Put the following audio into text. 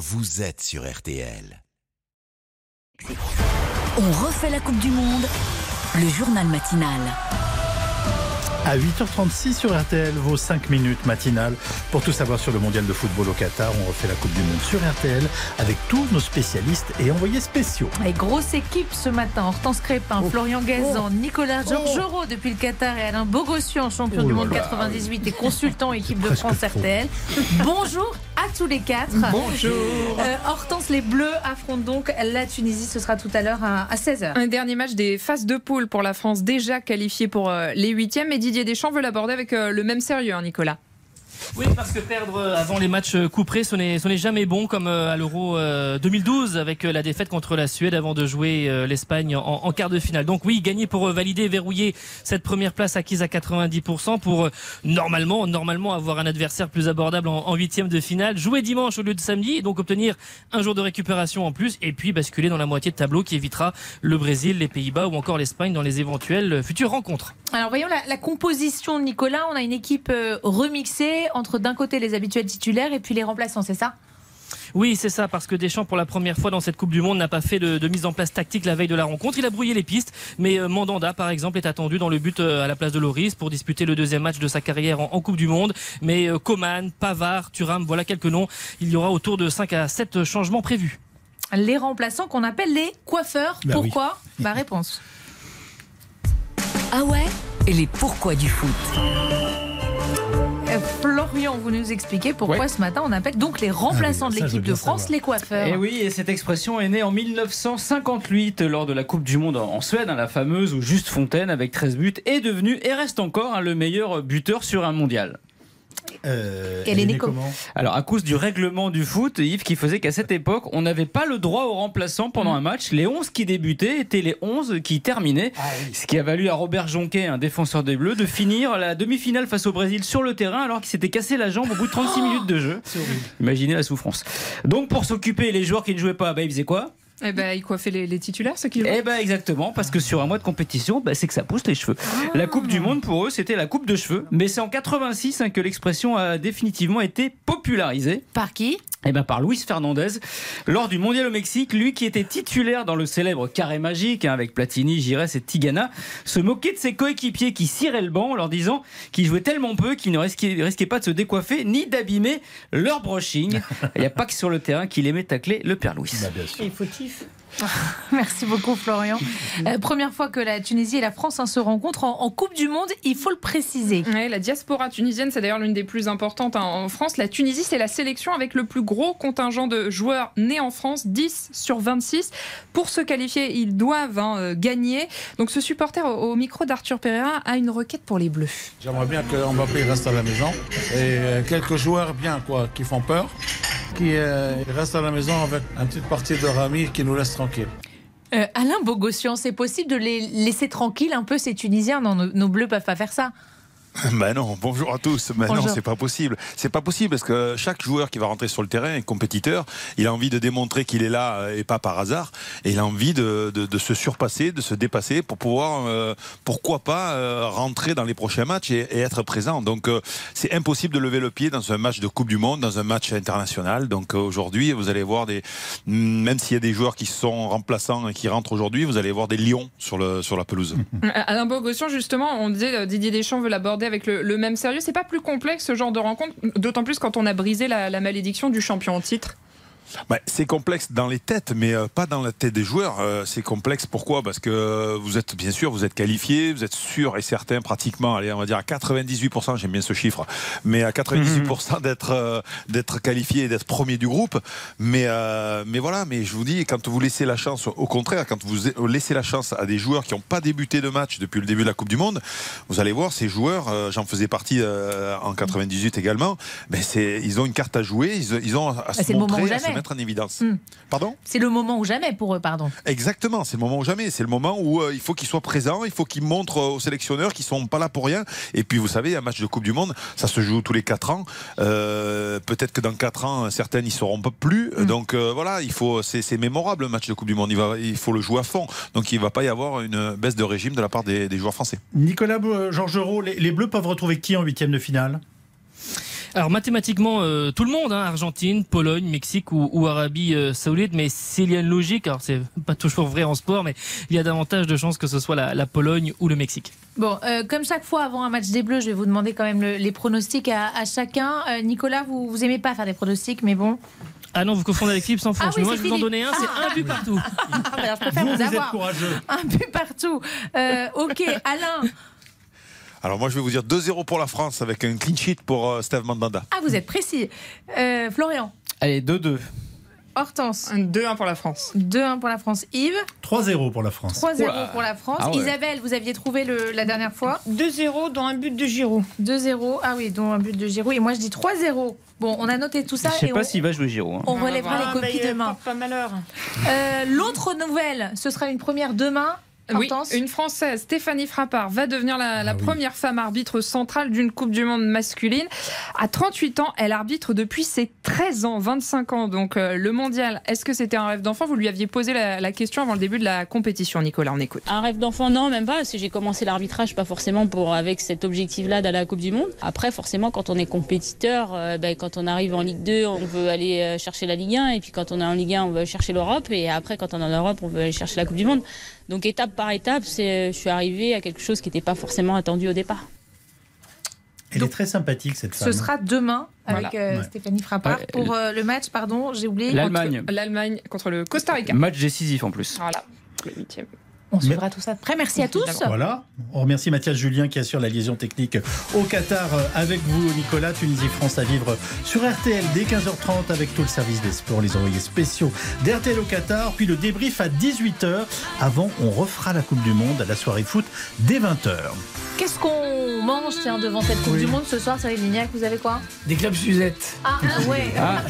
vous êtes sur RTL. On refait la Coupe du Monde, le journal matinal. À 8h36 sur RTL, vos 5 minutes matinales pour tout savoir sur le mondial de football au Qatar. On refait la Coupe du Monde sur RTL avec tous nos spécialistes et envoyés spéciaux. Et grosse équipe ce matin. Hortense Crépin, Florian Gazan, Nicolas Georgerot depuis le Qatar et Alain Bogossian, champion Oh du là monde là. 98 et consultant équipe de France. RTL. Bonjour à tous les quatre. Bonjour. Euh, Hortense, les Bleus affrontent donc la Tunisie. Ce sera tout à l'heure à, 16h. Un dernier match des phases de poule pour la France, déjà qualifiée pour euh, les huitièmes. Et Didier Deschamps veut l'aborder avec euh, le même sérieux, hein, Nicolas. Oui, parce que perdre euh, avant les matchs euh, couperés, ce n'est ce n'est jamais bon, comme euh, à l'Euro euh, 2012 avec euh, la défaite contre la Suède avant de jouer euh, l'Espagne en, quart de finale. Donc oui, gagner pour euh, valider, verrouiller cette première place acquise à 90% pour euh, normalement normalement avoir un adversaire plus abordable en huitième de finale, jouer dimanche au lieu de samedi donc obtenir un jour de récupération en plus et puis basculer dans la moitié de tableau qui évitera le Brésil, les Pays-Bas ou encore l'Espagne dans les éventuelles euh, futures rencontres. Alors voyons la, composition de Nicolas. On a une équipe euh, remixée entre d'un côté les habituels titulaires et puis les remplaçants, c'est ça? Oui, c'est ça, parce que Deschamps, pour la première fois dans cette Coupe du Monde, n'a pas fait de, de mise en place tactique la veille de la rencontre. Il a brouillé les pistes, mais euh, Mandanda, par exemple, est attendu dans le but euh, à la place de Loris pour disputer le deuxième match de sa carrière en, en Coupe du Monde. Mais euh, Coman, Pavard, Thuram, voilà quelques noms. Il y aura autour de 5 à 7 changements prévus. Les remplaçants qu'on appelle les coiffeurs. Bah oui. Pourquoi? Bah réponse. Ah ouais? Et les pourquoi du foot? Florian, vous nous expliquez pourquoi Ouais. ce matin on appelle donc les remplaçants Ah oui, de veux l'équipe de France savoir. les coiffeurs. Et Eh oui, et cette expression est née en 1958 lors de la Coupe du Monde en Suède, hein, la fameuse où Juste Fontaine, avec 13 buts, est devenu et reste encore hein, le meilleur buteur sur un mondial. Euh, Elle est née née comment Alors, à cause du règlement du foot, Yves, qui faisait qu'à cette époque, on n'avait pas le droit aux remplaçants pendant un match. Les 11 qui débutaient étaient les 11 qui terminaient. Ce qui a valu à Robert Jonquet, un défenseur des Bleus, de finir la demi-finale face au Brésil sur le terrain alors qu'il s'était cassé la jambe au bout de 36 minutes de jeu. Imaginez la souffrance. Donc, pour s'occuper, les joueurs qui ne jouaient pas, bah, ils faisaient quoi? Eh ben, il coiffait les, les titulaires, ceux qui. Eh ben exactement, parce que sur un mois de compétition, bah, c'est que ça pousse les cheveux. La Coupe du Monde pour eux, c'était la coupe de cheveux, mais c'est en 86 hein, que l'expression a définitivement été popularisée. Par qui? Eh ben par Luis Fernandez lors du Mondial au Mexique, lui qui était titulaire dans le célèbre carré magique hein, avec Platini, Gires et Tigana, se moquait de ses coéquipiers qui cirait le banc en leur disant qu'ils jouaient tellement peu qu'ils ne risquaient, risquaient pas de se décoiffer ni d'abîmer leur brushing. Il n'y a pas que sur le terrain qu'il aimait tacler le père Louis. Bah, bien sûr. fautif. Merci beaucoup Florian. Euh, première fois que la Tunisie et la France hein, se rencontrent en, en Coupe du Monde, il faut le préciser. Ouais, la diaspora tunisienne, c'est d'ailleurs l'une des plus importantes hein, en France. La Tunisie, c'est la sélection avec le plus gros contingent de joueurs nés en France, 10 sur 26. Pour se qualifier, ils doivent hein, euh, gagner. Donc ce supporter au, au micro d'Arthur Pereira a une requête pour les Bleus. J'aimerais bien que Mbappé reste à la maison et euh, quelques joueurs bien quoi qui font peur, qui euh, restent à la maison avec une petite partie de Rami qui nous laisse tranquille. Euh, Alain Bogossian, c'est possible de les laisser tranquilles un peu ces Tunisiens? Non, nos, nos Bleus peuvent pas faire ça. Ben non, bonjour à tous. Ben Bonjour. non, c'est pas possible. C'est pas possible parce que chaque joueur qui va rentrer sur le terrain est compétiteur. Il a envie de démontrer qu'il est là euh, et pas par hasard. Et il a envie de, de- de se surpasser, de se dépasser pour pouvoir, euh, pourquoi pas, euh, rentrer dans les prochains matchs et, et être présent. Donc euh, c'est impossible de lever le pied dans un match de Coupe du Monde, dans un match international. Donc euh, aujourd'hui, vous allez voir des, même s'il y a des joueurs qui sont remplaçants et qui rentrent aujourd'hui, vous allez voir des lions sur, le, sur la pelouse. Alain Bogossian, justement, on disait Didier Deschamps veut l'aborder avec le, même sérieux. C'est pas plus complexe ce genre de rencontre, d'autant plus quand on a brisé la malédiction du champion en titre. Bah, c'est complexe dans les têtes, mais euh, pas dans la tête des joueurs. Euh, c'est complexe pourquoi? Parce que vous êtes, bien sûr, vous êtes qualifié, vous êtes sûr et certain, pratiquement, allez, on va dire à 98%, j'aime bien ce chiffre, mais à 98% d'être euh, d'être qualifié et d'être premier du groupe. Mais, euh, mais voilà, mais je vous dis, quand vous laissez la chance, au contraire, quand vous laissez la chance à des joueurs qui n'ont pas débuté de match depuis le début de la Coupe du Monde, vous allez voir, ces joueurs, euh, j'en faisais partie euh, en 98 également, ben ils ont une carte à jouer, ils, ils ont à se c'est le moment montrer, à se jamais. Mettre en évidence. Hmm. Pardon? C'est le moment ou jamais pour eux, pardon. Exactement, c'est le moment ou jamais. C'est le moment où euh, il faut qu'ils soient présents, il faut qu'ils montrent euh, aux sélectionneurs qu'ils sont pas là pour rien. Et puis vous savez, un match de Coupe du Monde, ça se joue tous les 4 ans. Euh, Peut-être que dans 4 ans, certains n'y seront pas plus. Mm. Donc euh, voilà, il faut, c'est mémorable un match de Coupe du Monde. Il, va, il faut le jouer à fond. Donc il va pas y avoir une baisse de régime de la part des, des joueurs français. Nicolas Georgerot, les, les Bleus peuvent retrouver qui en huitième de finale? Alors mathématiquement, euh, tout le monde, hein, Argentine, Pologne, Mexique ou, ou Arabie euh, Saoudite, mais s'il y a une logique, alors c'est pas toujours vrai en sport, mais il y a davantage de chances que ce soit la, la Pologne ou le Mexique. Bon, euh, comme chaque fois avant un match des Bleus, je vais vous demander quand même le- les pronostics à, à chacun. Euh, Nicolas, vous, vous aimez pas faire des pronostics, mais bon. Ah non, vous confondez avec Philippe sans Ah France. oui, mais moi, je vous en Philippe. donnais un, c'est Ah. un but partout. Ah, bah alors, je préfère vous, Vous, vous êtes avoir. courageux. Un but partout. Euh, ok, Alain. Alors moi je vais vous dire 2-0 pour la France avec un clean sheet pour euh, Steve Mandanda. Ah, vous êtes précis. Euh, Florian. Allez, 2-2. Hortense. Un 2-1 pour la France. 2-1 pour la France. Yves. 3-0 pour la France. 3-0 Oula. pour la France. Ah ouais. Isabelle, vous aviez trouvé le, la dernière fois. 2-0 dans un but de Giroud. 2-0. Ah oui, dont un but de Giroud. Et moi, je dis 3-0. Bon, on a noté tout ça Je sais et pas on, s'il va jouer Giroud. hein. on relèvera Ah, les copies il demain. porte pas malheur. Euh, L'autre nouvelle, ce sera une première demain. Oui, une Française, Stéphanie Frappard, va devenir la, la Ah oui. première femme arbitre centrale d'une Coupe du Monde masculine. À 38 ans, elle arbitre depuis ses 13 ans, 25 ans. Donc euh, le mondial, est-ce que c'était un rêve d'enfant? Vous lui aviez posé la, la question avant le début de la compétition, Nicolas, on écoute. Un rêve d'enfant, non, même pas, parce que j'ai commencé l'arbitrage pas forcément pour avec cet objectif-là d'aller à la Coupe du Monde. Après, forcément, quand on est compétiteur, euh, ben, quand on arrive en Ligue 2, on veut aller euh, chercher la Ligue 1, et puis quand on est en Ligue 1, on veut chercher l'Europe, et après, quand on est en Europe, on veut aller chercher la Coupe du Monde. Donc étape par étape, c'est, je suis arrivée à quelque chose qui n'était pas forcément attendu au départ. Elle est très sympathique cette femme. Ce sera demain avec Voilà. euh, Ouais. Stéphanie Frappard Ouais, pour euh, le match, pardon, j'ai oublié. L'Allemagne. L'Allemagne contre le Costa Rica. Match décisif en plus. Voilà, le huitième. On suivra tout ça de près. Merci à tous. Voilà. On remercie Mathias Julien qui assure la liaison technique au Qatar euh, avec vous, Nicolas. Tunisie-France à vivre sur RTL dès 15h30 avec tout le service des sports, les envoyés spéciaux d'RTL au Qatar. Puis le débrief à 18h. Avant, on refera la Coupe du Monde à la soirée foot dès 20h. Qu'est-ce qu'on mange tiens, devant cette Coupe Oui. du Monde ce soir sur les lignacs Vous avez quoi? Des clubs Suzette. Ah, ouais. Ah.